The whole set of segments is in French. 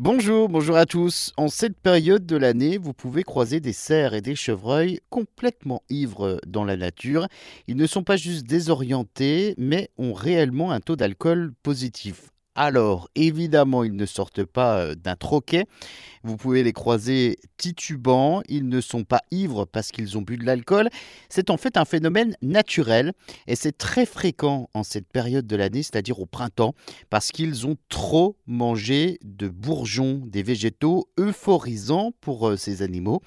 Bonjour, bonjour à tous. En cette période de l'année, vous pouvez croiser des cerfs et des chevreuils complètement ivres dans la nature. Ils ne sont pas juste désorientés, mais ont réellement un taux d'alcool positif. Alors, évidemment, ils ne sortent pas d'un troquet. Vous pouvez les croiser titubants. Ils ne sont pas ivres parce qu'ils ont bu de l'alcool. C'est en fait un phénomène naturel et c'est très fréquent en cette période de l'année, c'est-à-dire au printemps, parce qu'ils ont trop mangé de bourgeons, des végétaux euphorisants pour ces animaux,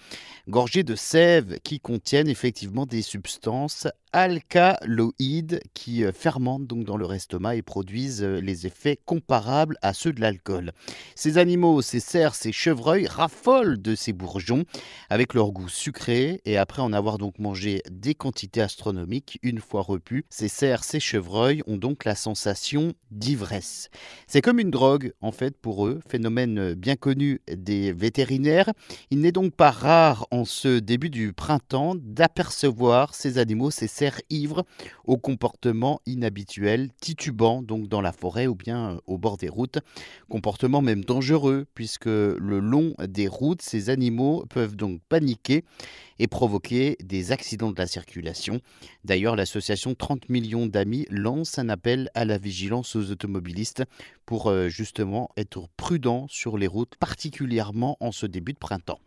gorgés de sève qui contiennent effectivement des substances alcaloïdes qui euh, fermentent donc dans leur estomac et produisent les effets comparables à ceux de l'alcool. Ces animaux, ces cerfs, ces chevreuils raffolent de ces bourgeons avec leur goût sucré et après en avoir donc mangé des quantités astronomiques une fois repus, ces cerfs, ces chevreuils ont donc la sensation d'ivresse. C'est comme une drogue en fait pour eux, phénomène bien connu des vétérinaires. Il n'est donc pas rare en ce début du printemps d'apercevoir ces animaux, ces cerfs ivres au comportement inhabituel, titubant donc dans la forêt ou bien au bord des routes. Comportement même dangereux puisque le long des routes, ces animaux peuvent donc paniquer et provoquer des accidents de la circulation. D'ailleurs, l'association 30 millions d'amis lance un appel à la vigilance aux automobilistes pour euh, justement être prudents sur les routes, particulièrement en ce début de printemps.